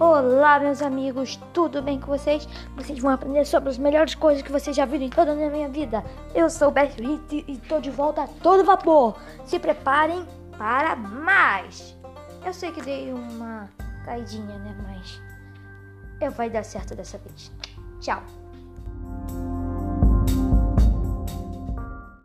Olá, meus amigos, tudo bem com vocês? Vocês vão aprender sobre as melhores coisas que vocês já viram em toda a minha vida. Eu sou o Best Hit e estou de volta a todo vapor. Se preparem para mais. Eu sei que dei uma caidinha, né? Mas eu vai dar certo dessa vez. Tchau.